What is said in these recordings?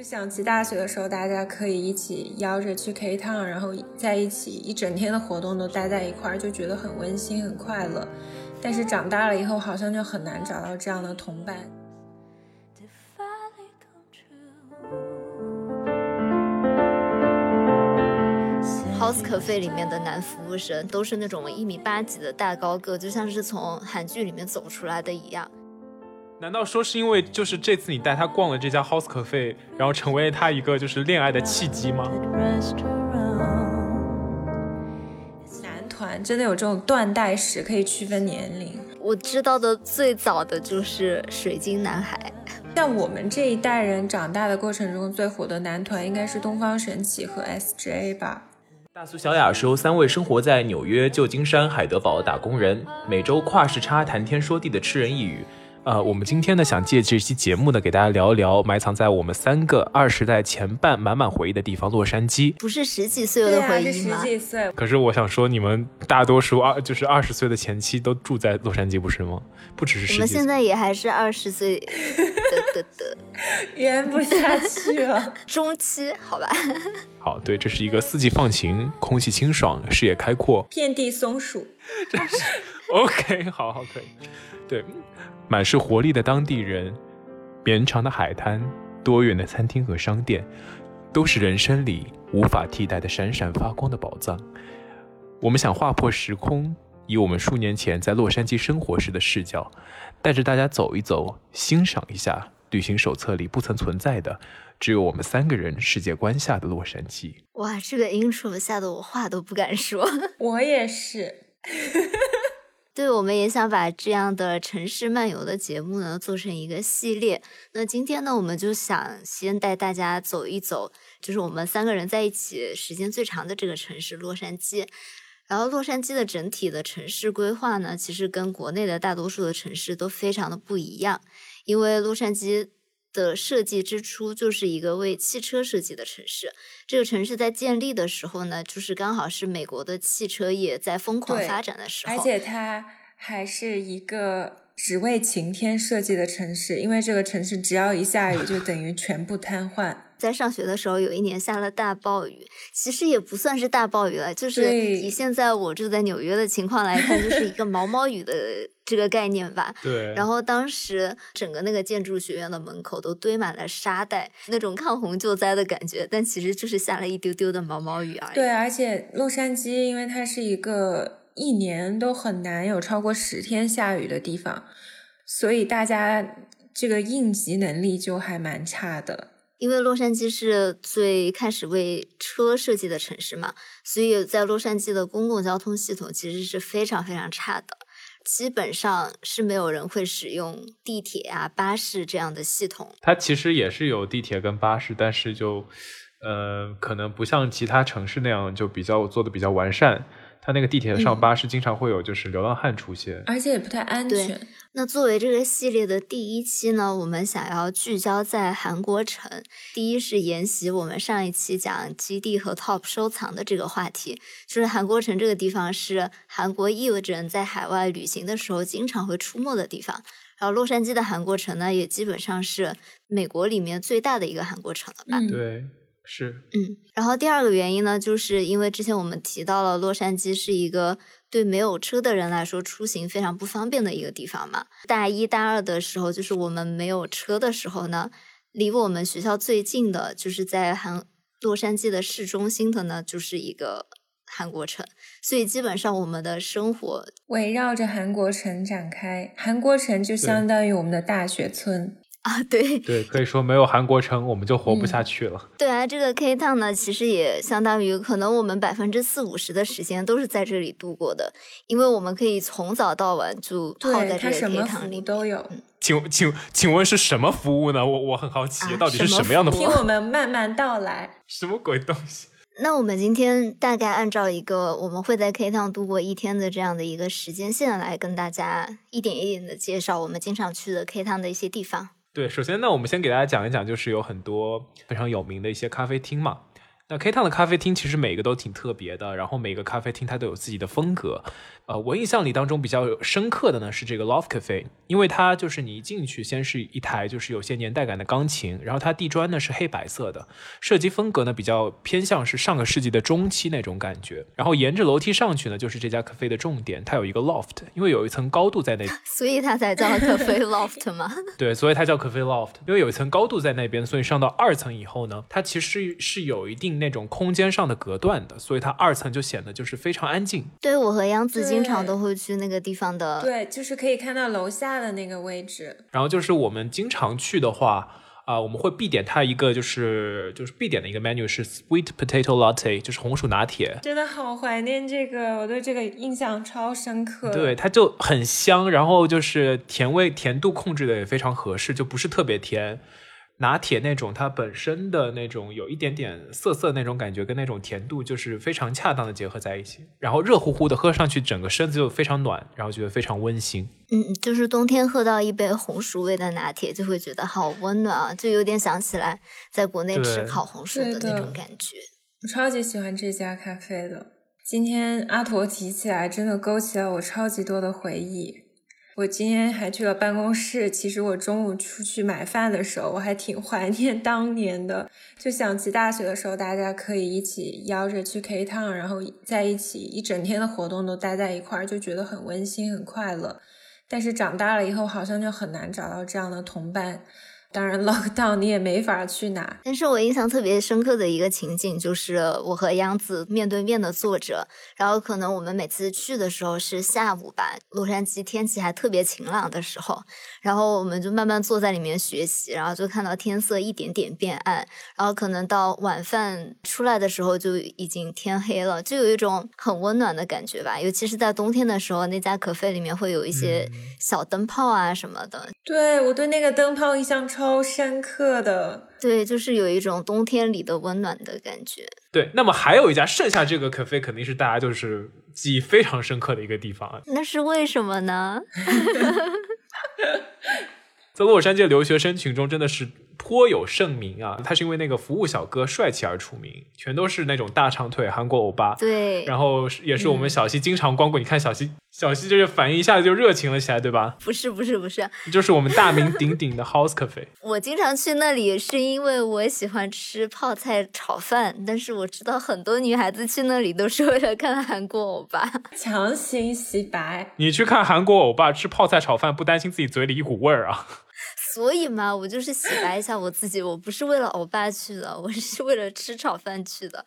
就想起大学的时候，大家可以一起邀着去 K Town，然后在一起一整天的活动都待在一块儿，就觉得很温馨很快乐。但是长大了以后，好像就很难找到这样的同伴。House Cafe 里面的男服务生都是那种一米八几的大高个，就像是从韩剧里面走出来的一样。难道说是因为就是这次你带他逛了这家 House Cafe，然后成为他一个就是恋爱的契机吗？男团真的有这种断代史可以区分年龄？我知道的最早的就是水晶男孩。像我们这一代人长大的过程中最火的男团应该是东方神起和 S.J 吧。大苏小雅是由三位生活在纽约、旧金山、海德堡的打工人，每周跨时差谈天说地的吃人一语。呃，我们今天呢，想借这期节目呢，给大家聊一聊埋藏在我们三个二十代前半满满回忆的地方——洛杉矶。不是十几岁的回忆吗？十几岁。可是我想说，你们大多数二就是二十岁的前期都住在洛杉矶，不是吗？不只是十几。我们现在也还是二十岁的的的，圆不下去了。中期，好吧。好，对，这是一个四季放晴、空气清爽、视野开阔、遍地松鼠。真 是 OK，好好可以。对。满是活力的当地人，绵长的海滩，多元的餐厅和商店，都是人生里无法替代的闪闪发光的宝藏。我们想划破时空，以我们数年前在洛杉矶生活时的视角，带着大家走一走，欣赏一下旅行手册里不曾存在的，只有我们三个人世界观下的洛杉矶。哇，这个 intro 吓得我话都不敢说。我也是。对，我们也想把这样的城市漫游的节目呢做成一个系列。那今天呢，我们就想先带大家走一走，就是我们三个人在一起时间最长的这个城市——洛杉矶。然后，洛杉矶的整体的城市规划呢，其实跟国内的大多数的城市都非常的不一样。因为洛杉矶的设计之初就是一个为汽车设计的城市。这个城市在建立的时候呢，就是刚好是美国的汽车业在疯狂发展的时候，而且它还是一个只为晴天设计的城市，因为这个城市只要一下雨，就等于全部瘫痪。在上学的时候，有一年下了大暴雨，其实也不算是大暴雨了，就是以现在我住在纽约的情况来看，就是一个毛毛雨的。这个概念吧，对。然后当时整个那个建筑学院的门口都堆满了沙袋，那种抗洪救灾的感觉，但其实就是下了一丢丢的毛毛雨而已。对，而且洛杉矶因为它是一个一年都很难有超过十天下雨的地方，所以大家这个应急能力就还蛮差的。因为洛杉矶是最开始为车设计的城市嘛，所以在洛杉矶的公共交通系统其实是非常非常差的。基本上是没有人会使用地铁啊、巴士这样的系统。它其实也是有地铁跟巴士，但是就，呃，可能不像其他城市那样就比较做的比较完善。它那个地铁上巴士经常会有就是流浪汉出现，而且也不太安全。那作为这个系列的第一期呢，我们想要聚焦在韩国城。第一是沿袭我们上一期讲基地和 TOP 收藏的这个话题，就是韩国城这个地方是韩国艺人在海外旅行的时候经常会出没的地方。然后洛杉矶的韩国城呢，也基本上是美国里面最大的一个韩国城了吧？对。是，嗯，然后第二个原因呢，就是因为之前我们提到了洛杉矶是一个对没有车的人来说出行非常不方便的一个地方嘛。大一、大二的时候，就是我们没有车的时候呢，离我们学校最近的，就是在韩洛杉矶的市中心的呢，就是一个韩国城，所以基本上我们的生活围绕着韩国城展开，韩国城就相当于我们的大学村。啊，对对，可以说没有韩国城，我们就活不下去了。对啊，这个 K Town 呢，其实也相当于可能我们百分之四五十的时间都是在这里度过的，因为我们可以从早到晚就泡在这个 K Town 里都有。请请请问是什么服务呢？我我很好奇，到底是什么样的服务？听我们慢慢道来。什么鬼东西？那我们今天大概按照一个我们会在 K Town 度过一天的这样的一个时间线来跟大家一点一点的介绍我们经常去的 K Town 的一些地方。对，首先呢，我们先给大家讲一讲，就是有很多非常有名的一些咖啡厅嘛。那 K Town 的咖啡厅其实每个都挺特别的，然后每个咖啡厅它都有自己的风格。呃，我印象里当中比较深刻的呢是这个 Loft Cafe，因为它就是你一进去，先是一台就是有些年代感的钢琴，然后它地砖呢是黑白色的，设计风格呢比较偏向是上个世纪的中期那种感觉。然后沿着楼梯上去呢，就是这家咖啡的重点，它有一个 loft，因为有一层高度在那，所以它才叫咖啡 loft 吗？对，所以它叫咖啡 loft，因为有一层高度在那边，所以上到二层以后呢，它其实是有一定那种空间上的隔断的，所以它二层就显得就是非常安静。对我和杨子经常都会去那个地方的，对，就是可以看到楼下的那个位置。然后就是我们经常去的话。啊，我们会必点它一个，就是就是必点的一个 menu 是 sweet potato latte，就是红薯拿铁。真的好怀念这个，我对这个印象超深刻。对，它就很香，然后就是甜味甜度控制的也非常合适，就不是特别甜。拿铁那种，它本身的那种有一点点涩涩那种感觉，跟那种甜度就是非常恰当的结合在一起，然后热乎乎的喝上去，整个身子就非常暖，然后觉得非常温馨。嗯，就是冬天喝到一杯红薯味的拿铁，就会觉得好温暖啊，就有点想起来在国内吃烤红薯的那种感觉。我超级喜欢这家咖啡的，今天阿驼提起来，真的勾起了我超级多的回忆。我今天还去了办公室。其实我中午出去买饭的时候，我还挺怀念 当年的，就想起大学的时候，大家可以一起邀着去 K Town，然后在一起一整天的活动都待在一块儿，就觉得很温馨、很快乐。但是长大了以后，好像就很难找到这样的同伴。当然，lockdown 你也没法去哪。但是我印象特别深刻的一个情景，就是我和杨子面对面的坐着，然后可能我们每次去的时候是下午吧，洛杉矶天气还特别晴朗的时候，然后我们就慢慢坐在里面学习，然后就看到天色一点点变暗，然后可能到晚饭出来的时候就已经天黑了，就有一种很温暖的感觉吧。尤其是在冬天的时候，那家可啡里面会有一些小灯泡啊什么的。对我对那个灯泡印象超。超深刻的，对，就是有一种冬天里的温暖的感觉。对，那么还有一家，剩下这个咖啡肯定是大家就是记忆非常深刻的一个地方。那是为什么呢？在洛杉矶留学生群中，真的是。颇有盛名啊！他是因为那个服务小哥帅气而出名，全都是那种大长腿韩国欧巴。对，然后也是我们小西经常光顾。你看小西，小西就是反应一下子就热情了起来，对吧？不是不是不是，就是我们大名鼎鼎的 House Cafe。我经常去那里是因为我喜欢吃泡菜炒饭，但是我知道很多女孩子去那里都是为了看韩国欧巴，强行洗白。你去看韩国欧巴吃泡菜炒饭，不担心自己嘴里一股味儿啊？所以嘛，我就是洗白一下我自己，我不是为了欧巴去的，我是为了吃炒饭去的。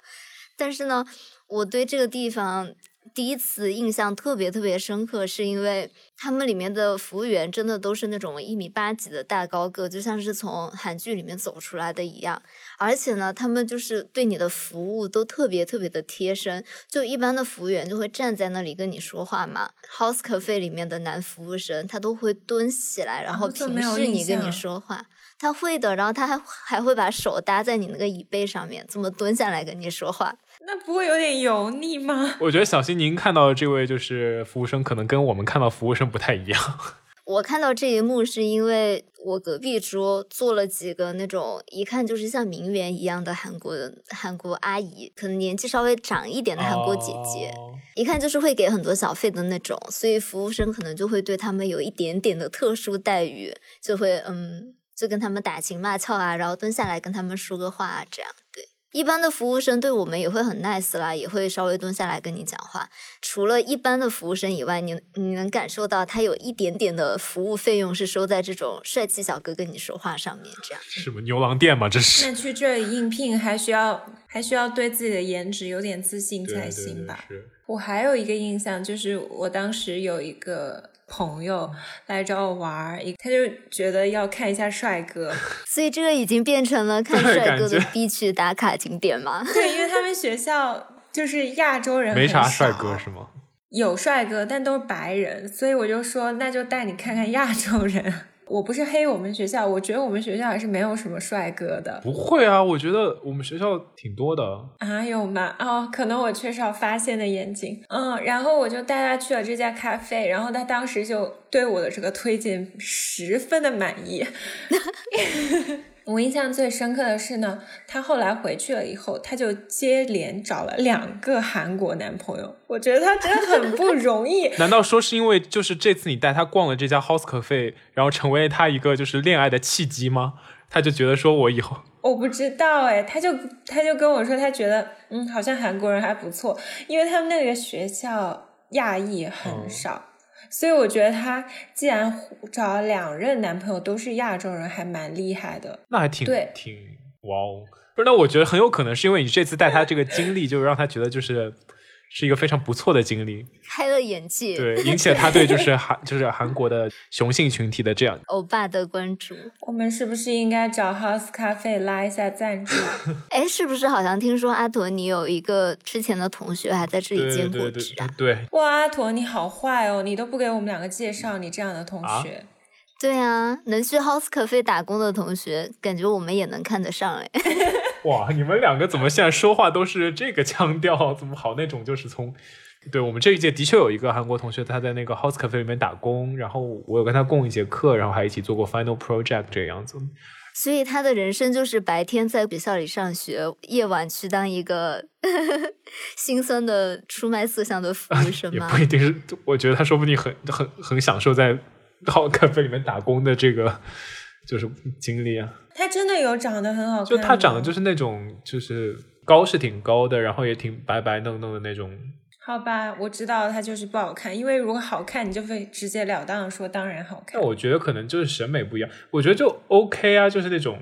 但是呢，我对这个地方。第一次印象特别特别深刻，是因为他们里面的服务员真的都是那种一米八几的大高个，就像是从韩剧里面走出来的一样。而且呢，他们就是对你的服务都特别特别的贴身。就一般的服务员就会站在那里跟你说话嘛，House Cafe 里面的男服务生他都会蹲起来，然后平视你跟你说话。他会的，然后他还还会把手搭在你那个椅背上面，这么蹲下来跟你说话。那不会有点油腻吗？我觉得小新您看到的这位就是服务生，可能跟我们看到服务生不太一样。我看到这一幕是因为我隔壁桌坐了几个那种一看就是像名媛一样的韩国韩国阿姨，可能年纪稍微长一点的韩国姐姐，一看就是会给很多小费的那种，所以服务生可能就会对他们有一点点的特殊待遇，就会嗯，就跟他们打情骂俏啊，然后蹲下来跟他们说个话啊，这样对。一般的服务生对我们也会很 nice 啦，也会稍微蹲下来跟你讲话。除了一般的服务生以外，你你能感受到他有一点点的服务费用是收在这种帅气小哥跟你说话上面，这样。什么牛郎店吗？这是。那去这里应聘还需要还需要对自己的颜值有点自信才行吧？我还有一个印象就是我当时有一个。朋友来找我玩儿，他就觉得要看一下帅哥，所以这个已经变成了看帅哥的必去打卡景点吗？对，因为他们学校就是亚洲人没啥帅哥是吗？有帅哥，但都是白人，所以我就说那就带你看看亚洲人。我不是黑我们学校，我觉得我们学校还是没有什么帅哥的。不会啊，我觉得我们学校挺多的。啊，有吗？哦，可能我缺少发现的眼睛。嗯，然后我就带他去了这家咖啡，然后他当时就对我的这个推荐十分的满意。我印象最深刻的是呢，他后来回去了以后，他就接连找了两个韩国男朋友。我觉得他真的很不容易。难道说是因为就是这次你带他逛了这家 House Cafe，然后成为他一个就是恋爱的契机吗？他就觉得说我以后我不知道哎，他就他就跟我说，他觉得嗯，好像韩国人还不错，因为他们那个学校亚裔很少。所以我觉得她既然找了两任男朋友都是亚洲人，还蛮厉害的。那还挺对，挺哇哦！不是，那我觉得很有可能是因为你这次带她这个经历，就让她觉得就是。是一个非常不错的经历，开了眼界，对，引起了他对就是韩就是韩国的雄性群体的这样欧巴的关注。我们是不是应该找 House 咖啡拉一下赞助？哎，是不是好像听说阿驼你有一个之前的同学还在这里兼过职啊？对，哇，阿驼你好坏哦，你都不给我们两个介绍你这样的同学。对啊，能去 House 咖啡打工的同学，感觉我们也能看得上哎。哇，你们两个怎么现在说话都是这个腔调？怎么好那种就是从，对我们这一届的确有一个韩国同学，他在那个 House Cafe 里面打工，然后我有跟他共一节课，然后还一起做过 Final Project 这个样子。所以他的人生就是白天在学校里上学，夜晚去当一个 心酸的出卖色相的服务生吗？也不一定是，我觉得他说不定很很很享受在 House Cafe 里面打工的这个就是经历啊。他真的有长得很好看，就他长得就是那种，就是高是挺高的，然后也挺白白嫩嫩的那种。好吧，我知道他就是不好看，因为如果好看，你就会直截了当的说当然好看。那我觉得可能就是审美不一样，我觉得就 OK 啊，就是那种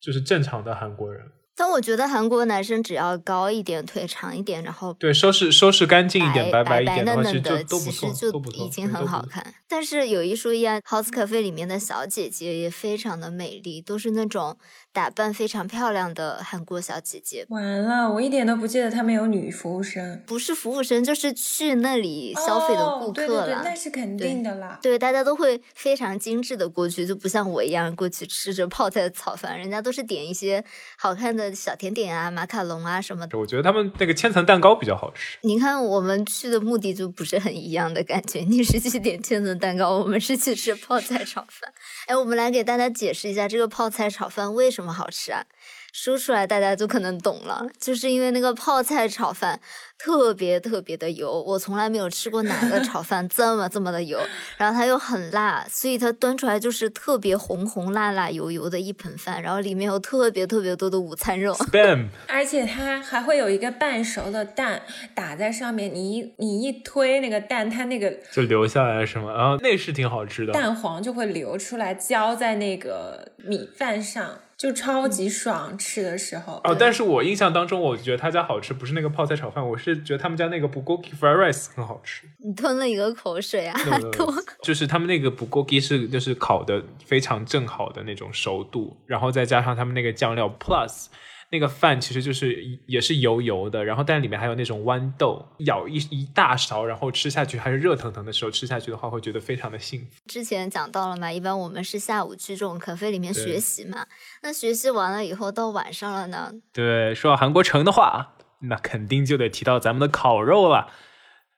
就是正常的韩国人。但我觉得韩国男生只要高一点，腿长一点，然后对收拾收拾干净一点，白白嫩嫩的，其实就已经很好看。但是有一说一啊，House Cafe 里面的小姐姐也非常的美丽，都是那种。打扮非常漂亮的韩国小姐姐，完了，我一点都不记得他们有女服务生，不是服务生就是去那里消费的顾客了，那是肯定的啦。对，大家都会非常精致的过去，就不像我一样过去吃着泡菜 炒饭，人家都是点一些好看的小甜点啊、马卡龙啊什么的。我觉得他们那个千层蛋糕比较好吃。你看，我们去的目的就不是很一样的感觉，你是去点千层蛋糕，我们是去吃泡菜炒饭。哎，我们来给大家解释一下这个泡菜炒饭为什么。好吃啊！说出来大家就可能懂了，就是因为那个泡菜炒饭特别特别的油，我从来没有吃过哪个炒饭这么这么的油，然后它又很辣，所以它端出来就是特别红红辣辣油油的一盆饭，然后里面有特别特别多的午餐肉，而且它还会有一个半熟的蛋打在上面，你一你一推那个蛋，它那个就流下来是吗？然后，那是挺好吃的，蛋黄就会流出来浇在那个米饭上。就超级爽，吃的时候哦。但是我印象当中，我觉得他家好吃不是那个泡菜炒饭，我是觉得他们家那个 bulgogi fried rice 很好吃。你吞了一个口水啊！吞，就是他们那个 bulgogi 是就是烤的非常正好的那种熟度，然后再加上他们那个酱料 plus。那个饭其实就是也是油油的，然后但里面还有那种豌豆，舀一一大勺，然后吃下去还是热腾腾的时候吃下去的话，会觉得非常的幸福。之前讲到了嘛，一般我们是下午去这种咖啡里面学习嘛，那学习完了以后到晚上了呢？对，说到韩国城的话，那肯定就得提到咱们的烤肉了，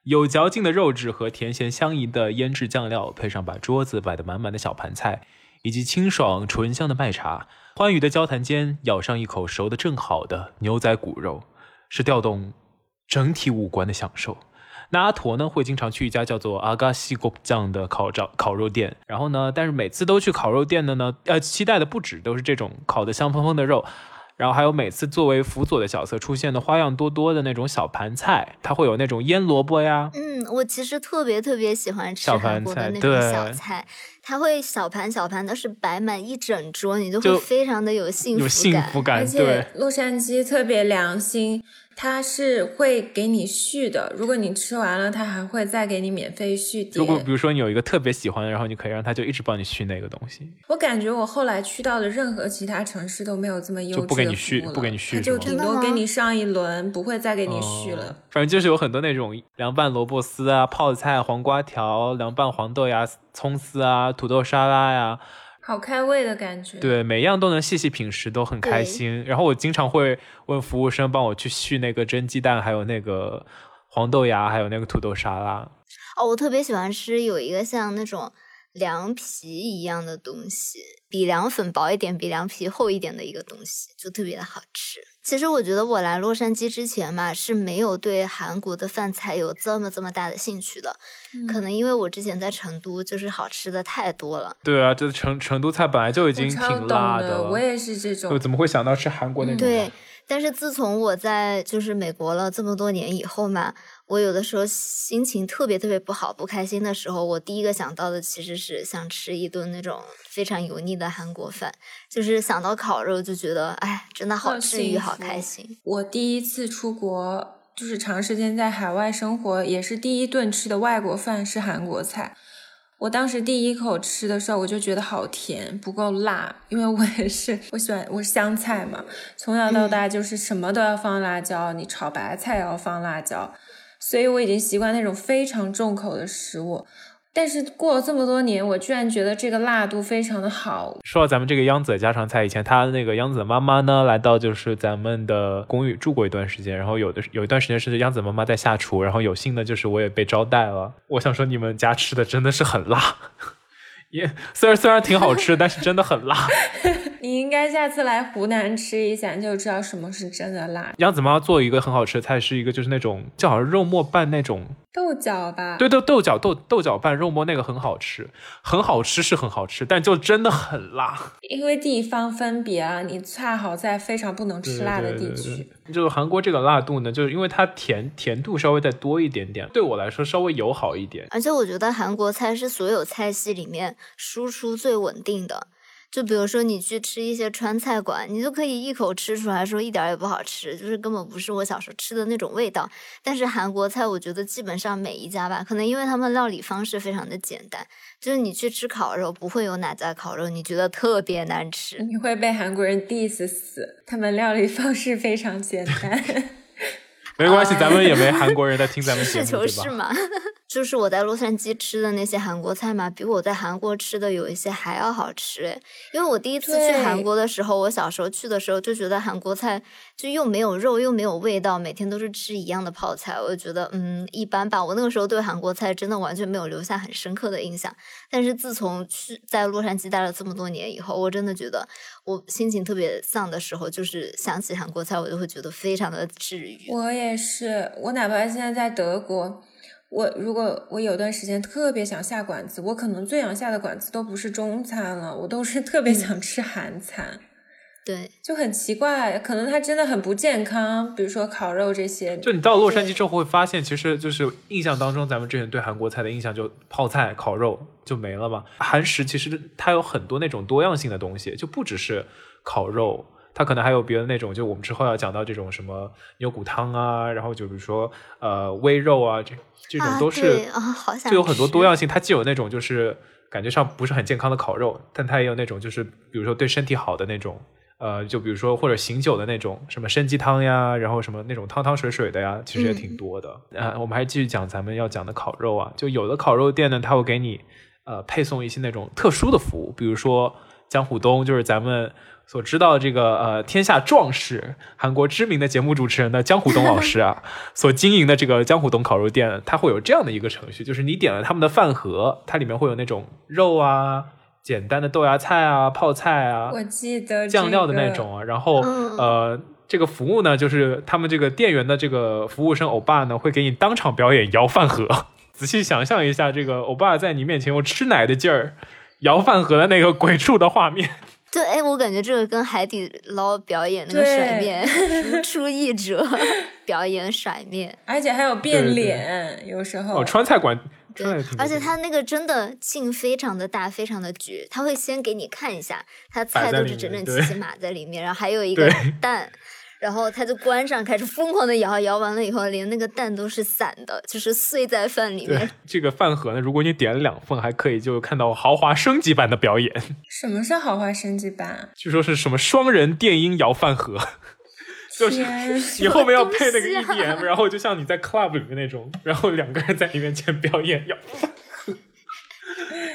有嚼劲的肉质和甜咸相宜的腌制酱料，配上把桌子摆得满满的小盘菜，以及清爽醇香的麦茶。欢愉的交谈间，咬上一口熟的正好的牛仔骨肉，是调动整体五官的享受。那阿驼呢，会经常去一家叫做阿嘎西国酱的烤照烤肉店，然后呢，但是每次都去烤肉店的呢，呃，期待的不止都是这种烤的香喷喷的肉。然后还有每次作为辅佐的角色出现的花样多多的那种小盘菜，它会有那种腌萝卜呀。嗯，我其实特别特别喜欢吃韩国的那种小菜，它会小盘小盘的是摆满一整桌，你就会非常的有幸福感。有幸福感，而且洛杉矶特别良心。他是会给你续的，如果你吃完了，他还会再给你免费续点。如果比如说你有一个特别喜欢的，然后你可以让他就一直帮你续那个东西。我感觉我后来去到的任何其他城市都没有这么优质就不给你续，不给你续，就顶多给你上一轮，不会再给你续了。反正就是有很多那种凉拌萝卜丝啊、泡菜、黄瓜条、凉拌黄豆芽、葱丝啊、土豆沙拉呀。好开胃的感觉，对，每样都能细细品食，都很开心。然后我经常会问服务生帮我去续那个蒸鸡蛋，还有那个黄豆芽，还有那个土豆沙拉。哦，我特别喜欢吃有一个像那种凉皮一样的东西，比凉粉薄一点，比凉皮厚一点的一个东西，就特别的好吃。其实我觉得我来洛杉矶之前嘛，是没有对韩国的饭菜有这么这么大的兴趣的。可能因为我之前在成都，就是好吃的太多了。对啊，这成成都菜本来就已经挺辣的，我也是这种。怎么会想到吃韩国那种？对。但是自从我在就是美国了这么多年以后嘛，我有的时候心情特别特别不好、不开心的时候，我第一个想到的其实是想吃一顿那种非常油腻的韩国饭，就是想到烤肉就觉得哎，真的好治愈、好开心。我第一次出国，就是长时间在海外生活，也是第一顿吃的外国饭是韩国菜。我当时第一口吃的时候，我就觉得好甜，不够辣，因为我也是我喜欢我是香菜嘛，从小到大就是什么都要放辣椒，你炒白菜也要放辣椒，所以我已经习惯那种非常重口的食物。但是过了这么多年，我居然觉得这个辣度非常的好。说到咱们这个央子的家常菜，以前他那个央子的妈妈呢，来到就是咱们的公寓住过一段时间，然后有的有一段时间是央子妈妈在下厨，然后有幸的就是我也被招待了。我想说你们家吃的真的是很辣。也虽然虽然挺好吃，但是真的很辣。你应该下次来湖南吃一下，你就知道什么是真的辣。杨子妈妈做一个很好吃的菜，是一个就是那种就好像肉末拌那种豆角吧？对对，豆角豆豆角拌肉末那个很好吃，很好吃是很好吃，但就真的很辣。因为地方分别啊，你恰好在非常不能吃辣的地区。就是韩国这个辣度呢，就是因为它甜甜度稍微再多一点点，对我来说稍微友好一点。而且我觉得韩国菜是所有菜系里面输出最稳定的。就比如说你去吃一些川菜馆，你就可以一口吃出来说一点也不好吃，就是根本不是我小时候吃的那种味道。但是韩国菜，我觉得基本上每一家吧，可能因为他们料理方式非常的简单，就是你去吃烤肉，不会有哪家烤肉你觉得特别难吃。你会被韩国人 diss 死，他们料理方式非常简单。没关系，咱们也没韩国人在听咱们 节目，对吧？就是我在洛杉矶吃的那些韩国菜嘛，比我在韩国吃的有一些还要好吃诶。因为我第一次去韩国的时候，我小时候去的时候就觉得韩国菜就又没有肉又没有味道，每天都是吃一样的泡菜，我就觉得嗯一般吧。我那个时候对韩国菜真的完全没有留下很深刻的印象。但是自从去在洛杉矶待了这么多年以后，我真的觉得我心情特别丧的时候，就是想起韩国菜，我就会觉得非常的治愈。我也是，我哪怕现在在德国。我如果我有段时间特别想下馆子，我可能最想下的馆子都不是中餐了，我都是特别想吃韩餐。对，就很奇怪，可能它真的很不健康，比如说烤肉这些。就你到洛杉矶之后会发现，其实就是印象当中，咱们之前对韩国菜的印象就泡菜、烤肉就没了嘛。韩食其实它有很多那种多样性的东西，就不只是烤肉。它可能还有别的那种，就我们之后要讲到这种什么牛骨汤啊，然后就比如说呃微肉啊，这这种都是啊，好就有很多多样性。它既有那种就是感觉上不是很健康的烤肉，但它也有那种就是比如说对身体好的那种，呃，就比如说或者醒酒的那种什么参鸡汤呀，然后什么那种汤汤水水的呀，其实也挺多的。啊，我们还继续讲咱们要讲的烤肉啊，就有的烤肉店呢，它会给你呃配送一些那种特殊的服务，比如说江虎东，就是咱们。所知道的这个呃天下壮士，韩国知名的节目主持人的江虎东老师啊，所经营的这个江虎东烤肉店，它会有这样的一个程序，就是你点了他们的饭盒，它里面会有那种肉啊、简单的豆芽菜啊、泡菜啊，我记得酱料的那种啊，然后呃这个服务呢，就是他们这个店员的这个服务生欧巴呢，会给你当场表演摇饭盒。仔细想象一下，这个欧巴在你面前用吃奶的劲儿摇饭盒的那个鬼畜的画面。对，哎，我感觉这个跟海底捞表演那个甩面如出一辙，表演甩面，而且还有变脸，有时候。哦，川菜馆，对，而且他那个真的劲非常的大，非常的绝，他会先给你看一下，他菜都是整整齐齐码在里面，然后还有一个蛋。然后他就关上，开始疯狂的摇，摇完了以后，连那个蛋都是散的，就是碎在饭里面。这个饭盒呢，如果你点了两份，还可以就看到豪华升级版的表演。什么是豪华升级版？据说是什么双人电音摇饭盒，就是 你后面要配那个 EDM，然后就像你在 club 里面那种，然后两个人在你面前表演摇饭盒，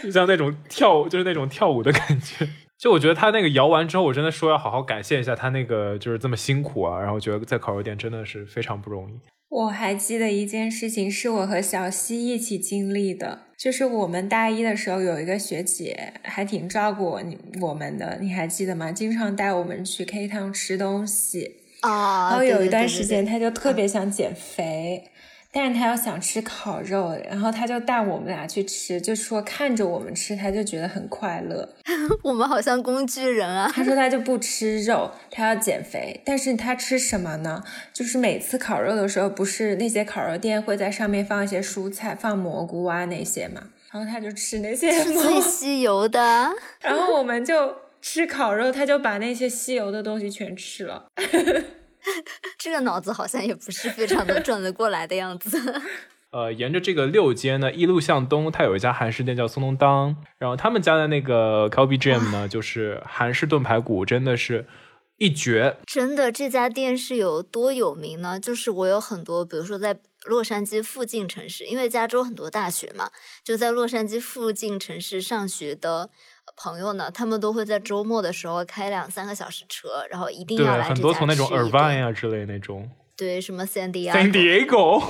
就像那种跳，就是那种跳舞的感觉。就我觉得他那个摇完之后，我真的说要好好感谢一下他那个就是这么辛苦啊，然后觉得在烤肉店真的是非常不容易。我还记得一件事情，是我和小西一起经历的，就是我们大一的时候有一个学姐还挺照顾我我们的，你还记得吗？经常带我们去 K 汤吃东西。啊，然后有一段时间，她就特别想减肥。但是他要想吃烤肉，然后他就带我们俩去吃，就说看着我们吃，他就觉得很快乐。我们好像工具人啊！他说他就不吃肉，他要减肥。但是他吃什么呢？就是每次烤肉的时候，不是那些烤肉店会在上面放一些蔬菜，放蘑菇啊那些嘛？然后他就吃那些最吸油的。然后我们就吃烤肉，他就把那些吸油的东西全吃了。这个脑子好像也不是非常的转得过来的样子。呃，沿着这个六街呢，一路向东，它有一家韩式店叫松东当，然后他们家的那个 Kobe Jam 呢，就是韩式炖排骨，真的是一绝。真的，这家店是有多有名呢？就是我有很多，比如说在洛杉矶附近城市，因为加州很多大学嘛，就在洛杉矶附近城市上学的。朋友呢，他们都会在周末的时候开两三个小时车，然后一定要来很多从那种 Irvine 啊之类那种，对，什么 San Diego。San Diego。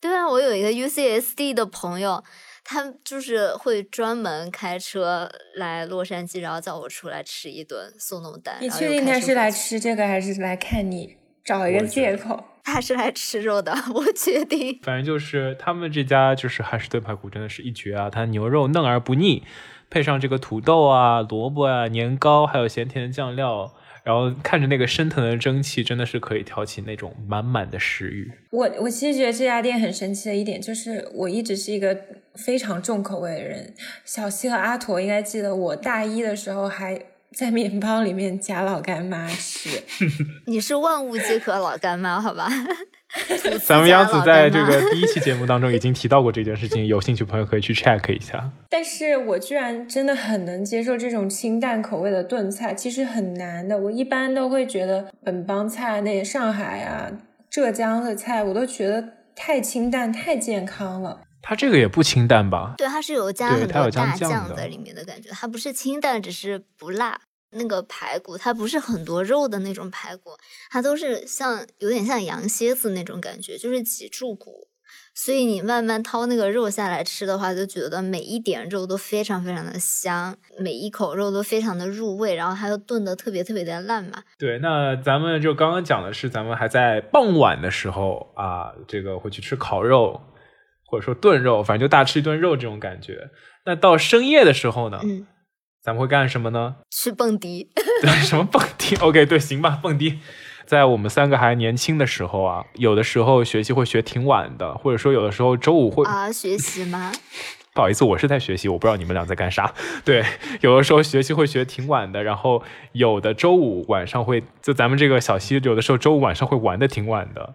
对啊，我有一个 UCSD 的朋友，他就是会专门开车来洛杉矶，然后叫我出来吃一顿速冻蛋。你确定他是来吃这个，还是来看你？找一个借口。他是来吃肉的，我确定。反正就是他们这家就是韩式炖排骨真的是一绝啊，它牛肉嫩而不腻。配上这个土豆啊、萝卜啊、年糕，还有咸甜的酱料，然后看着那个升腾的蒸汽，真的是可以挑起那种满满的食欲。我我其实觉得这家店很神奇的一点，就是我一直是一个非常重口味的人。小西和阿驼应该记得，我大一的时候还在面包里面夹老干妈吃。你是万物皆可老干妈，好吧？咱们杨子在这个第一期节目当中已经提到过这件事情，有兴趣朋友可以去 check 一下。但是我居然真的很能接受这种清淡口味的炖菜，其实很难的。我一般都会觉得本帮菜、那上海啊、浙江的菜，我都觉得太清淡、太健康了。它这个也不清淡吧？对，它是有加很多大酱在里面的感觉，它不是清淡，只是不辣。那个排骨它不是很多肉的那种排骨，它都是像有点像羊蝎子那种感觉，就是脊柱骨。所以你慢慢掏那个肉下来吃的话，就觉得每一点肉都非常非常的香，每一口肉都非常的入味，然后它又炖的特别特别的烂嘛。对，那咱们就刚刚讲的是咱们还在傍晚的时候啊，这个会去吃烤肉，或者说炖肉，反正就大吃一顿肉这种感觉。那到深夜的时候呢？嗯。咱们会干什么呢？去蹦迪。对，什么蹦迪？OK，对，行吧，蹦迪。在我们三个还年轻的时候啊，有的时候学习会学挺晚的，或者说有的时候周五会啊学习吗？不好意思，我是在学习，我不知道你们俩在干啥。对，有的时候学习会学挺晚的，然后有的周五晚上会，就咱们这个小溪，有的时候周五晚上会玩的挺晚的。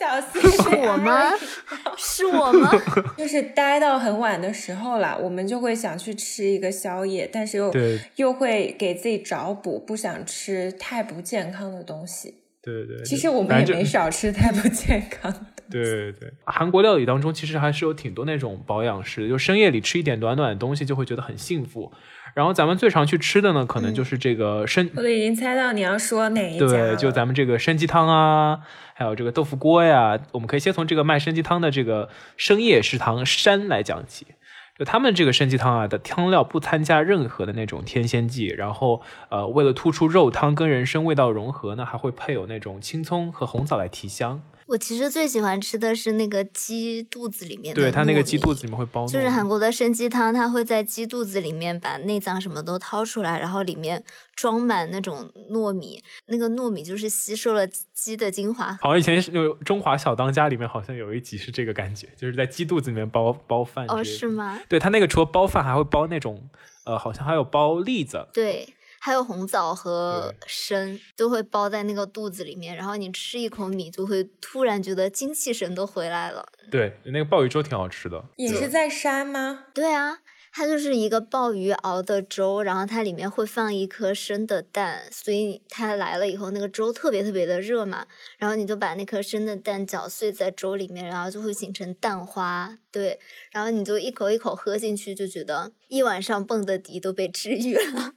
小西 是我吗？是我吗？就是待到很晚的时候了，我们就会想去吃一个宵夜，但是又又会给自己找补，不想吃太不健康的东西。对对，其实我们也没少吃太不健康的。对对对，韩国料理当中其实还是有挺多那种保养式，就深夜里吃一点暖暖的东西，就会觉得很幸福。然后咱们最常去吃的呢，可能就是这个参。我都已经猜到你要说哪一家对，就咱们这个参鸡汤啊，还有这个豆腐锅呀。我们可以先从这个卖参鸡汤的这个深夜食堂山来讲起。就他们这个参鸡汤啊的汤料不参加任何的那种添鲜剂，然后呃，为了突出肉汤跟人参味道融合呢，还会配有那种青葱和红枣来提香。我其实最喜欢吃的是那个鸡肚子里面的，对它那个鸡肚子里面会包，就是韩国的参鸡汤，它会在鸡肚子里面把内脏什么都掏出来，然后里面装满那种糯米，那个糯米就是吸收了鸡的精华。好像以前有《中华小当家》里面好像有一集是这个感觉，就是在鸡肚子里面包包饭。哦，是吗？对它那个除了包饭，还会包那种呃，好像还有包栗子。对。还有红枣和参都会包在那个肚子里面，然后你吃一口米，就会突然觉得精气神都回来了。对，那个鲍鱼粥挺好吃的。也是在山吗？对啊，它就是一个鲍鱼熬的粥，然后它里面会放一颗生的蛋，所以它来了以后，那个粥特别特别的热嘛，然后你就把那颗生的蛋搅碎在粥里面，然后就会形成蛋花。对，然后你就一口一口喝进去，就觉得一晚上蹦的迪都被治愈了。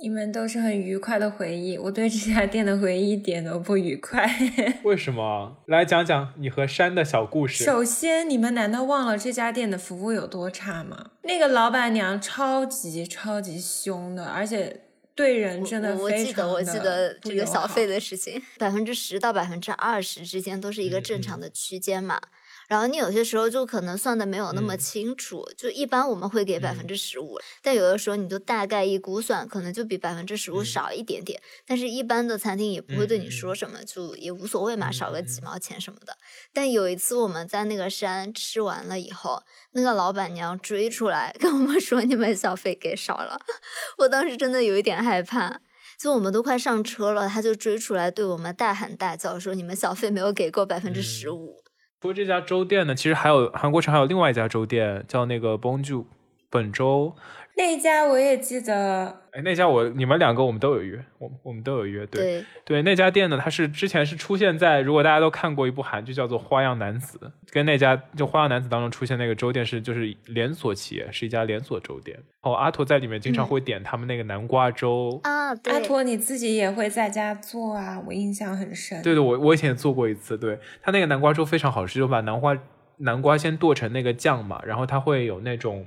你们都是很愉快的回忆，我对这家店的回忆一点都不愉快。为什么？来讲讲你和山的小故事。首先，你们难道忘了这家店的服务有多差吗？那个老板娘超级超级凶的，而且对人真的我记得，我记得这个小费的事情，百分之十到百分之二十之间都是一个正常的区间嘛。然后你有些时候就可能算的没有那么清楚，就一般我们会给百分之十五，但有的时候你就大概一估算，可能就比百分之十五少一点点。但是一般的餐厅也不会对你说什么，就也无所谓嘛，少个几毛钱什么的。但有一次我们在那个山吃完了以后，那个老板娘追出来跟我们说你们小费给少了，我当时真的有一点害怕，就我们都快上车了，他就追出来对我们大喊大叫说你们小费没有给够百分之十五。不过这家粥店呢，其实还有韩国城还有另外一家粥店，叫那个 Bonju 本粥。那家我也记得。哎，那家我你们两个我们都有约，我我们都有约，对对，那家店呢，它是之前是出现在，如果大家都看过一部韩剧叫做《花样男子》，跟那家就《花样男子》当中出现那个粥店是就是连锁企业，是一家连锁粥店。哦，阿托在里面经常会点他们那个南瓜粥啊。阿托你自己也会在家做啊，我印象很深。对对，我我以前也做过一次，对他那个南瓜粥非常好吃，就把南瓜南瓜先剁成那个酱嘛，然后它会有那种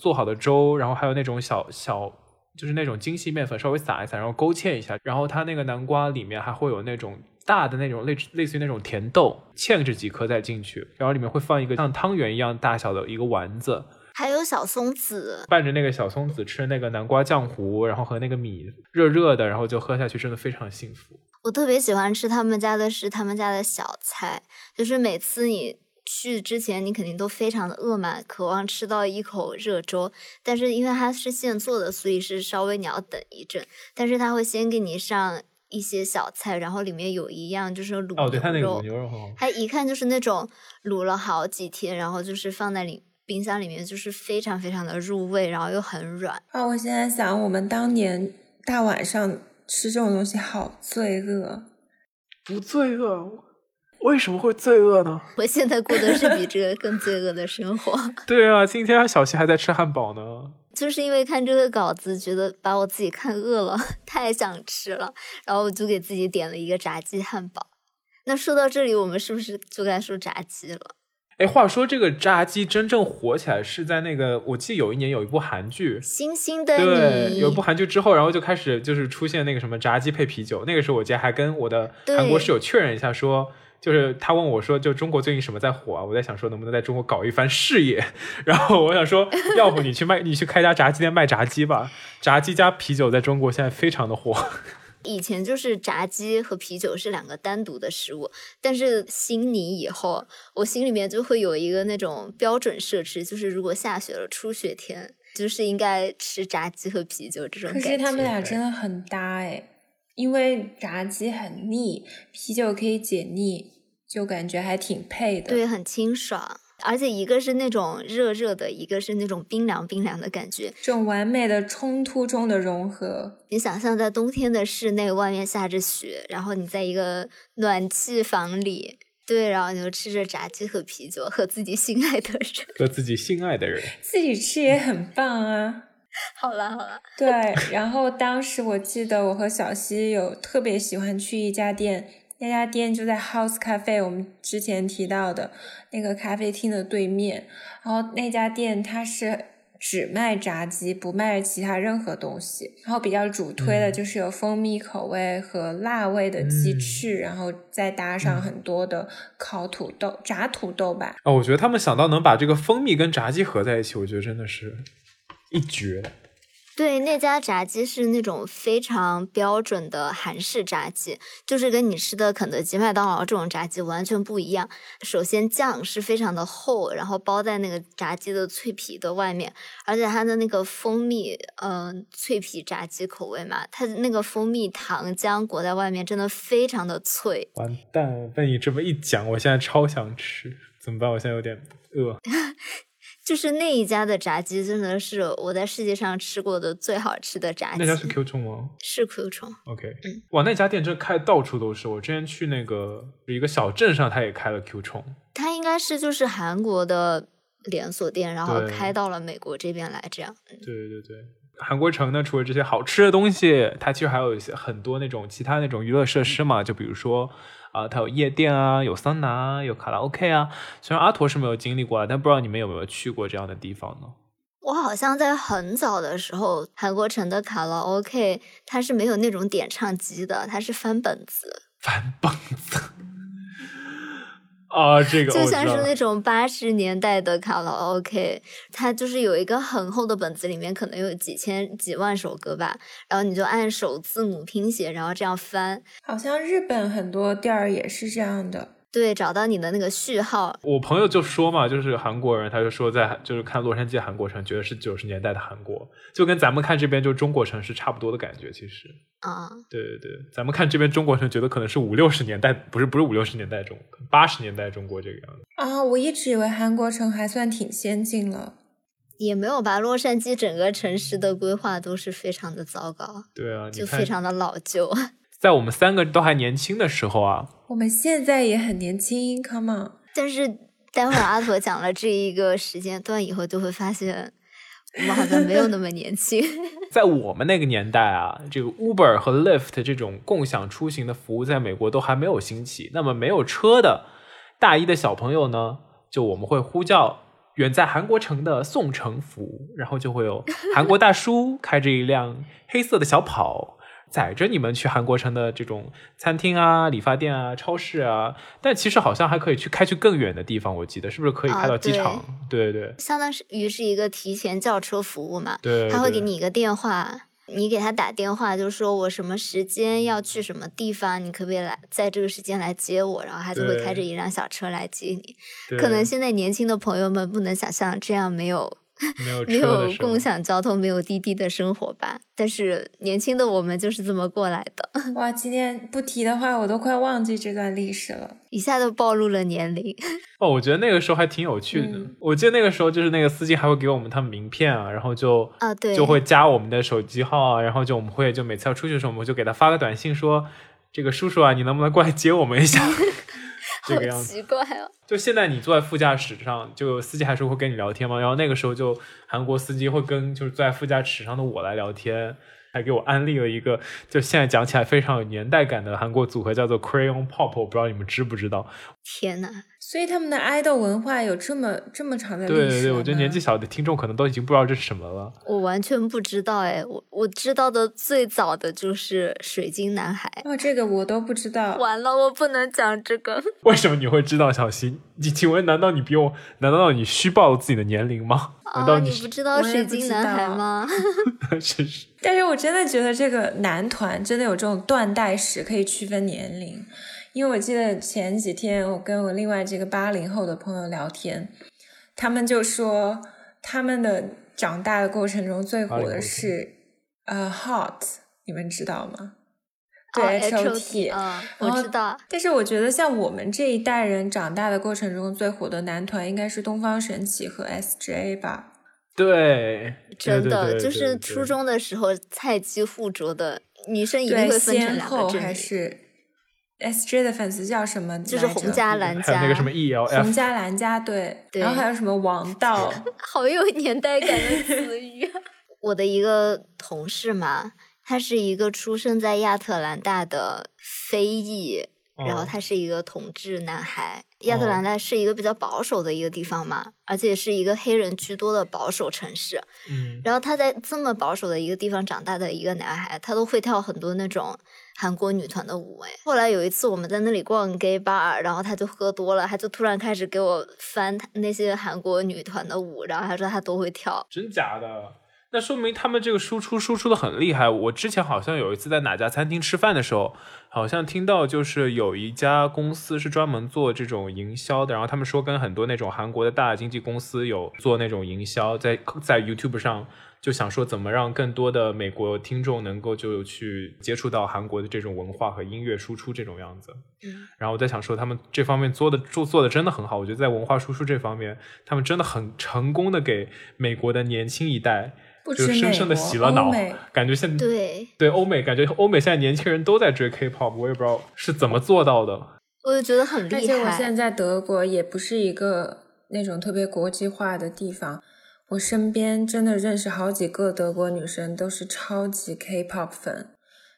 做好的粥，然后还有那种小小。就是那种精细面粉，稍微撒一撒，然后勾芡一下，然后它那个南瓜里面还会有那种大的那种类类似于那种甜豆，嵌着几颗再进去，然后里面会放一个像汤圆一样大小的一个丸子，还有小松子，拌着那个小松子吃那个南瓜浆糊，然后和那个米热热的，然后就喝下去，真的非常幸福。我特别喜欢吃他们家的是他们家的小菜，就是每次你。去之前你肯定都非常的饿嘛，渴望吃到一口热粥，但是因为它是现做的，所以是稍微你要等一阵。但是他会先给你上一些小菜，然后里面有一样就是卤哦，对，他那个卤牛肉它一看就是那种卤了好几天，然后就是放在里冰箱里面，就是非常非常的入味，然后又很软。啊，我现在想，我们当年大晚上吃这种东西好罪恶，不罪恶。为什么会罪恶呢？我现在过的是比这个更罪恶的生活。对啊，今天小溪还在吃汉堡呢。就是因为看这个稿子，觉得把我自己看饿了，太想吃了，然后我就给自己点了一个炸鸡汉堡。那说到这里，我们是不是就该说炸鸡了？哎，话说这个炸鸡真正火起来是在那个，我记得有一年有一部韩剧《星星的你》，有一部韩剧之后，然后就开始就是出现那个什么炸鸡配啤酒。那个时候我记得还跟我的韩国室友确认一下说。就是他问我说：“就中国最近什么在火啊？”我在想说能不能在中国搞一番事业。然后我想说，要不你去卖，你去开家炸鸡店卖炸鸡吧。炸鸡加啤酒在中国现在非常的火。以前就是炸鸡和啤酒是两个单独的食物，但是新年以后，我心里面就会有一个那种标准设置，就是如果下雪了、初雪天，就是应该吃炸鸡和啤酒这种感觉。可是他们俩真的很搭哎。因为炸鸡很腻，啤酒可以解腻，就感觉还挺配的。对，很清爽，而且一个是那种热热的，一个是那种冰凉冰凉的感觉，这种完美的冲突中的融合。你想象在冬天的室内，外面下着雪，然后你在一个暖气房里，对，然后你就吃着炸鸡和啤酒，和自己心爱的人，和自己心爱的人，自己吃也很棒啊。好了好了，对，然后当时我记得我和小西有特别喜欢去一家店，那家店就在 House Cafe，我们之前提到的那个咖啡厅的对面。然后那家店它是只卖炸鸡，不卖其他任何东西。然后比较主推的就是有蜂蜜口味和辣味的鸡翅，然后再搭上很多的烤土豆、炸土豆吧。哦，我觉得他们想到能把这个蜂蜜跟炸鸡合在一起，我觉得真的是。一绝，对那家炸鸡是那种非常标准的韩式炸鸡，就是跟你吃的肯德基、麦当劳这种炸鸡完全不一样。首先酱是非常的厚，然后包在那个炸鸡的脆皮的外面，而且它的那个蜂蜜，嗯，脆皮炸鸡口味嘛，它的那个蜂蜜糖浆裹在外面，真的非常的脆。完蛋，被你这么一讲，我现在超想吃，怎么办？我现在有点饿。就是那一家的炸鸡，真的是我在世界上吃过的最好吃的炸鸡。那家是 Q 冲吗？是 Q 冲。OK，嗯，哇，那家店真开到处都是。我之前去那个一个小镇上，他也开了 Q 冲。他应该是就是韩国的连锁店，然后开到了美国这边来，这样。对对对。韩国城呢，除了这些好吃的东西，它其实还有一些很多那种其他那种娱乐设施嘛，就比如说啊、它有夜店啊，有桑拿啊，有卡拉 OK 啊。虽然阿驼是没有经历过啊，但不知道你们有没有去过这样的地方呢？我好像在很早的时候，韩国城的卡拉 OK 它是没有那种点唱机的，它是翻本子，翻本子啊，这个就像是那种八十年代的卡拉 OK，它就是有一个很厚的本子，里面可能有几千几万首歌吧，然后你就按首字母拼写，然后这样翻，好像日本很多店儿也是这样的。对，找到你的那个序号，我朋友就说嘛，就是韩国人，他就说在就是看洛杉矶韩国城，觉得是九十年代的韩国，就跟咱们看这边就中国城是差不多的感觉。其实，啊、对对对，咱们看这边中国城，觉得可能是五六十年代，不是不是五六十年代中，八十年代中国这个样子。啊，我一直以为韩国城还算挺先进了。也没有吧。洛杉矶整个城市的规划都是非常的糟糕，对啊，就非，常的老旧。在我们三个都还年轻的时候啊，我们现在也很年轻，Come on。但是待会儿阿驼讲了这一个时间段以后，就会发现我们好像没有那么年轻。在我们那个年代啊，这个 Uber 和 Lyft 这种共享出行的服务在美国都还没有兴起。那么没有车的大一的小朋友呢，就我们会呼叫远在韩国城的宋城服务，然后就会有韩国大叔开着一辆黑色的小跑。载着你们去韩国城的这种餐厅啊、理发店啊、超市啊，但其实好像还可以去开去更远的地方，我记得是不是可以啊开到机场？对对相当于是一个提前叫车服务嘛，对，他会给你一个电话，你给他打电话，就说我什么时间要去什么地方，你可不可以来在这个时间来接我？然后他就会开着一辆小车来接你。对可能现在年轻的朋友们不能想象这样没有 没有共享交通、没有滴滴的生活吧。但是年轻的我们就是这么过来的，哇，今天不提的话，我都快忘记这段历史了。一下就暴露了年龄。哦，我觉得那个时候还挺有趣的。嗯我记得那个时候就是那个司机还会给我们他们名片啊，然后就啊对就会加我们的手机号啊，然后就我们会就每次要出去的时候，我们就给他发个短信说，这个叔叔啊，你能不能过来接我们一下？这个样子。奇怪哦！就现在你坐在副驾驶上，就司机还是会跟你聊天嘛。然后那个时候就韩国司机会跟就是坐在副驾驶上的我来聊天，还给我安利了一个就现在讲起来非常有年代感的韩国组合，叫做 Crayon Pop。我不知道你们知不知道？天呐，所以他们的爱豆文化有这么这么长的历史对对对，我觉得年纪小的听众可能都已经不知道这是什么了。我完全不知道哎，我我知道的最早的就是水晶男孩。哦，这个我都不知道。完了，我不能讲这个。为什么你会知道小新？你请问，难道你比我？难道你虚报了自己的年龄吗？难道啊，你你不知道水晶男孩道吗？是是？但是我真的觉得这个男团真的有这种断代史，可以区分年龄。因为我记得前几天我跟我另外这个八零后的朋友聊天，他们就说他们的长大的过程中最火的是呃 Hot，你们知道吗？哦对 H.O.T. 啊，我知道。但是我觉得像我们这一代人长大的过程中最火的男团应该是东方神起和 S.J 吧。对，真的，就是初中的时候菜鸡互啄的女生一定对，会分成先后还两个阵营，是 S.J 的粉丝叫什么？就是红加蓝加，还有那个什么 E 洪 ELF，家蓝加对，对然后还有什么王道，好有年代感的词语啊。我的一个同事嘛，他是一个出生在亚特兰大的非裔，然后哦他是一个同志男孩。亚特兰大是一个比较保守的一个地方嘛，而且是一个黑人居多的保守城市。嗯，然后他在这么保守的一个地方长大的一个男孩，他都会跳很多那种韩国女团的舞。哎，后来有一次我们在那里逛 gay bar，然后他就喝多了，他就突然开始给我翻那些韩国女团的舞，然后他说他都会跳。真假的？那说明他们这个输出输出的很厉害。我之前好像有一次在哪家餐厅吃饭的时候，好像听到就是有一家公司是专门做这种营销的，然后他们说跟很多那种韩国的大经纪公司有做那种营销，在在 YouTube 上就想说怎么让更多的美国听众能够就去接触到韩国的这种文化和音乐输出这种样子。嗯，然后我在想说，他们这方面做的做做的真的很好，我觉得在文化输出这方面，他们真的很成功的给美国的年轻一代。就是深深的洗了脑，感觉现对，对欧美，感觉欧美现在年轻人都在追 K-pop，我也不知道是怎么做到的。我就觉得很厉害而且我现。在在德国也不是一个那种特别国际化的地方，我身边真的认识好几个德国女生，都是超级 K-pop 粉，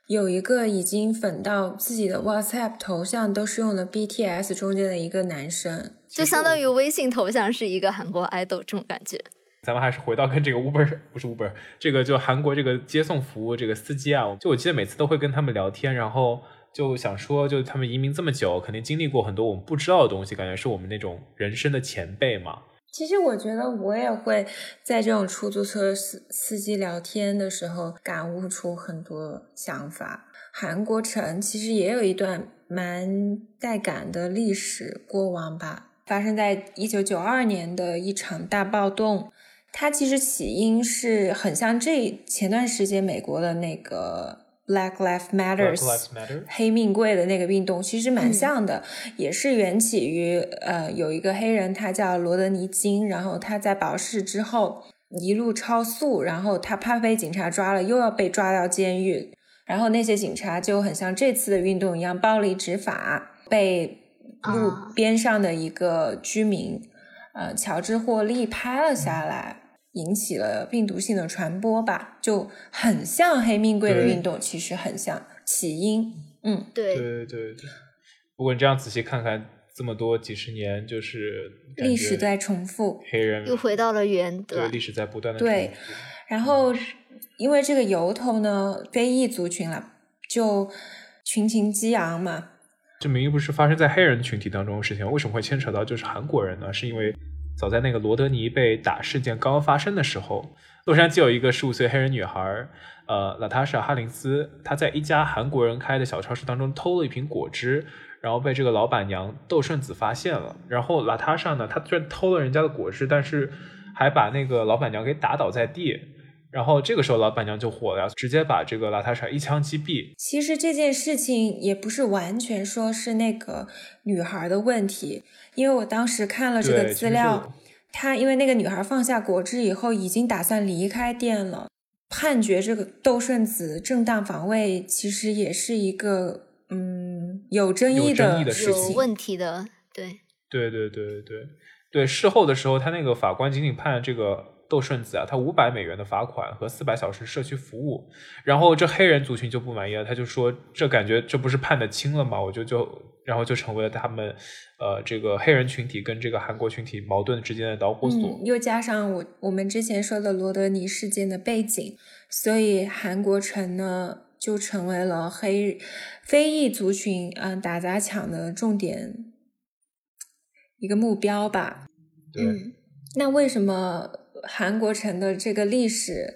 有一个已经粉到自己的 WhatsApp 头像都是用了 BTS 中间的一个男生，就相当于微信头像是一个韩国 idol 这种感觉。咱们还是回到跟这个 Uber 不是 Uber，这个就韩国这个接送服务这个司机啊，就我记得每次都会跟他们聊天，然后就想说，就他们移民这么久，肯定经历过很多我们不知道的东西，感觉是我们那种人生的前辈嘛。其实我觉得我也会在这种出租车司司机聊天的时候感悟出很多想法。韩国城其实也有一段蛮带感的历史过往吧，发生在一九九二年的一场大暴动。它其实起因是很像这前段时间美国的那个 Black Lives Matters，黑命贵的那个运动，其实蛮像的，也是缘起于呃有一个黑人，他叫罗德尼金，然后他在保释之后一路超速，然后他怕被警察抓了，又要被抓到监狱，然后那些警察就很像这次的运动一样暴力执法，被路边上的一个居民呃乔治霍利拍了下来。引起了病毒性的传播吧，就很像黑命贵的运动，其实很像起因。嗯，对对对对。不过你这样仔细看看，这么多几十年，就是历史在重复，黑人又回到了原对历史在不断的对。然后因为这个由头呢，非裔族群了，就群情激昂嘛。这明明不是发生在黑人群体当中的事情，为什么会牵扯到就是韩国人呢？是因为。早在那个罗德尼被打事件刚刚发生的时候，洛杉矶有一个十五岁黑人女孩，呃，拉塔莎·哈林斯，她在一家韩国人开的小超市当中偷了一瓶果汁，然后被这个老板娘窦顺子发现了。然后拉塔莎呢，她虽然偷了人家的果汁，但是还把那个老板娘给打倒在地。然后这个时候老板娘就火了，直接把这个拉塔莎一枪击毙。其实这件事情也不是完全说是那个女孩的问题。因为我当时看了这个资料，她因为那个女孩放下果汁以后，已经打算离开店了。判决这个窦顺子正当防卫，其实也是一个嗯有争议的事情，有问题的。对，对对对对对。事后的时候，他那个法官仅仅判这个窦顺子啊，他五百美元的罚款和四百小时社区服务。然后这黑人族群就不满意了，他就说这感觉这不是判的轻了吗？我就就。然后就成为了他们，呃，这个黑人群体跟这个韩国群体矛盾之间的导火索。又加上我我们之前说的罗德尼事件的背景，所以韩国城呢就成为了黑非裔族群嗯打砸抢的重点一个目标吧。嗯，那为什么韩国城的这个历史？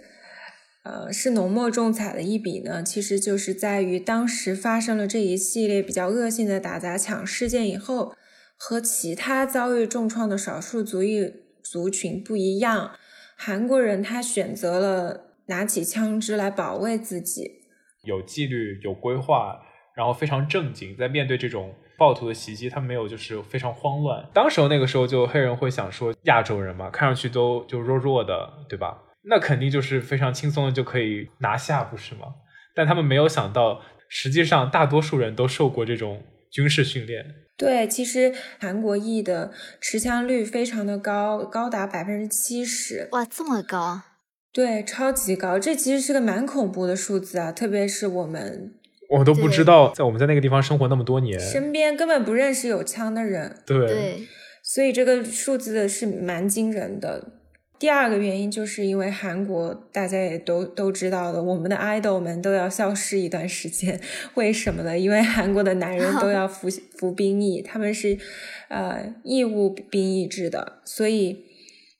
呃，是浓墨重彩的一笔呢，其实就是在于当时发生了这一系列比较恶性的打砸抢事件以后，和其他遭遇重创的少数族裔族群不一样，韩国人他选择了拿起枪支来保卫自己，有纪律、有规划，然后非常正经，在面对这种暴徒的袭击，他没有就是非常慌乱。当时候那个时候，就黑人会想说，亚洲人嘛，看上去都就弱弱的，对吧？那肯定就是非常轻松的就可以拿下，不是吗？但他们没有想到，实际上大多数人都受过这种军事训练。对，其实韩国裔的持枪率非常的高，高达百分之七十。哇，这么高？对，超级高。这其实是个蛮恐怖的数字啊，特别是我们，我都不知道，在我们在那个地方生活那么多年，身边根本不认识有枪的人。对，所以这个数字是蛮惊人的。第二个原因就是因为韩国大家也都都知道的，我们的 idol 们都要消失一段时间，为什么呢？因为韩国的男人都要服 服兵役，他们是呃义务兵役制的，所以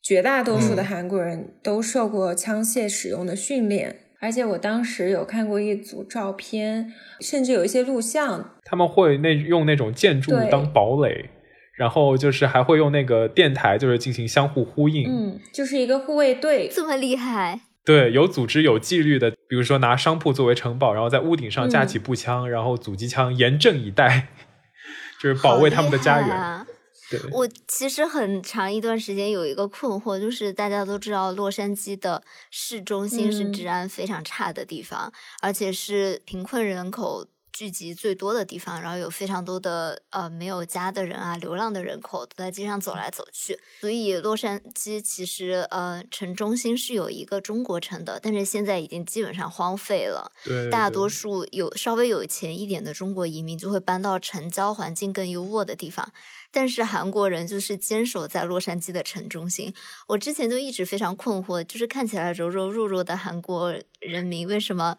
绝大多数的韩国人都受过枪械使用的训练。而且我当时有看过一组照片，甚至有一些录像，他们会那用那种建筑当堡垒。然后就是还会用那个电台，就是进行相互呼应，嗯，就是一个护卫队，这么厉害？对，有组织、有纪律的，比如说拿商铺作为城堡，然后在屋顶上架起步枪，然后阻击枪严阵以待，就是保卫他们的家园。对，我其实很长一段时间有一个困惑，就是大家都知道洛杉矶的市中心是治安非常差的地方，而且是贫困人口。聚集最多的地方，然后有非常多的呃没有家的人啊，流浪的人口都在街上走来走去。所以洛杉矶其实呃城中心是有一个中国城的，但是现在已经基本上荒废了。对，大多数有稍微有钱一点的中国移民就会搬到城郊环境更优渥的地方，但是韩国人就是坚守在洛杉矶的城中心。我之前就一直非常困惑，就是看起来柔柔弱弱的韩国人民为什么？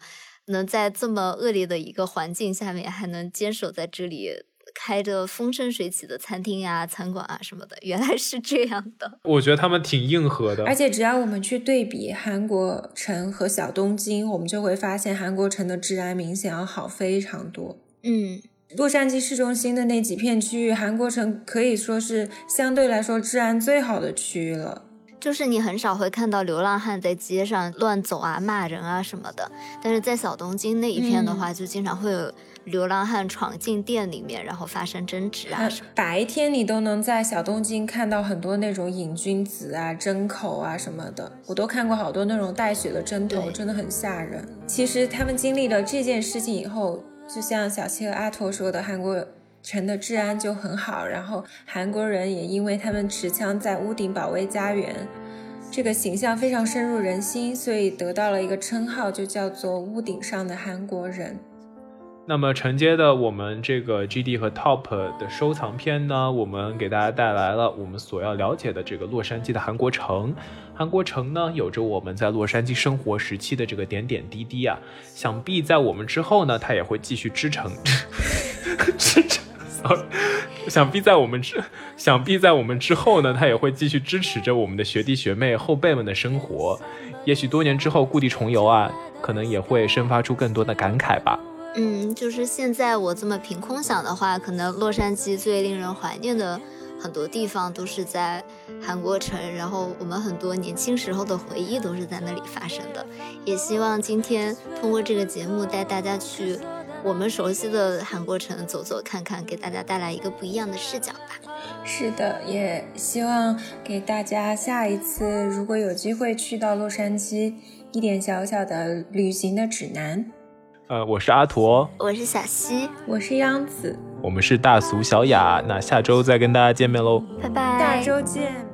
能在这么恶劣的一个环境下面，还能坚守在这里，开着风生水起的餐厅啊、餐馆啊什么的，原来是这样的。我觉得他们挺硬核的。而且只要我们去对比韩国城和小东京，我们就会发现韩国城的治安明显要好非常多。嗯，洛杉矶市中心的那几片区域，韩国城可以说是相对来说治安最好的区域了。就是你很少会看到流浪汉在街上乱走啊、骂人啊什么的，但是在小东京那一片的话，就经常会有流浪汉闯进店里面，然后发生争执啊什么。白天你都能在小东京看到很多那种瘾君子啊、针口啊什么的，我都看过好多那种带血的针头，真的很吓人。其实他们经历了这件事情以后，就像小七和阿拓说的，韩国城的治安就很好，然后韩国人也因为他们持枪在屋顶保卫家园，这个形象非常深入人心，所以得到了一个称号，就叫做“屋顶上的韩国人”。那么承接的我们这个 GD 和 Top 的收藏片呢，我们给大家带来了我们所要了解的这个洛杉矶的韩国城。韩国城呢，有着我们在洛杉矶生活时期的这个点点滴滴啊，想必在我们之后呢，它也会继续支撑 支撑。想必在我们之，想必在我们之后呢，他也会继续支持着我们的学弟学妹后辈们的生活。也许多年之后故地重游啊，可能也会生发出更多的感慨吧。嗯，就是现在我这么凭空想的话，可能洛杉矶最令人怀念的很多地方都是在韩国城，然后我们很多年轻时候的回忆都是在那里发生的。也希望今天通过这个节目带大家去。我们熟悉的韩国城走走看看，给大家带来一个不一样的视角吧。是的，也希望给大家下一次如果有机会去到洛杉矶，一点小小的旅行的指南。呃，我是阿驼，我是小西，我是央子，我们是大俗小雅。那下周再跟大家见面喽，拜拜，下周见。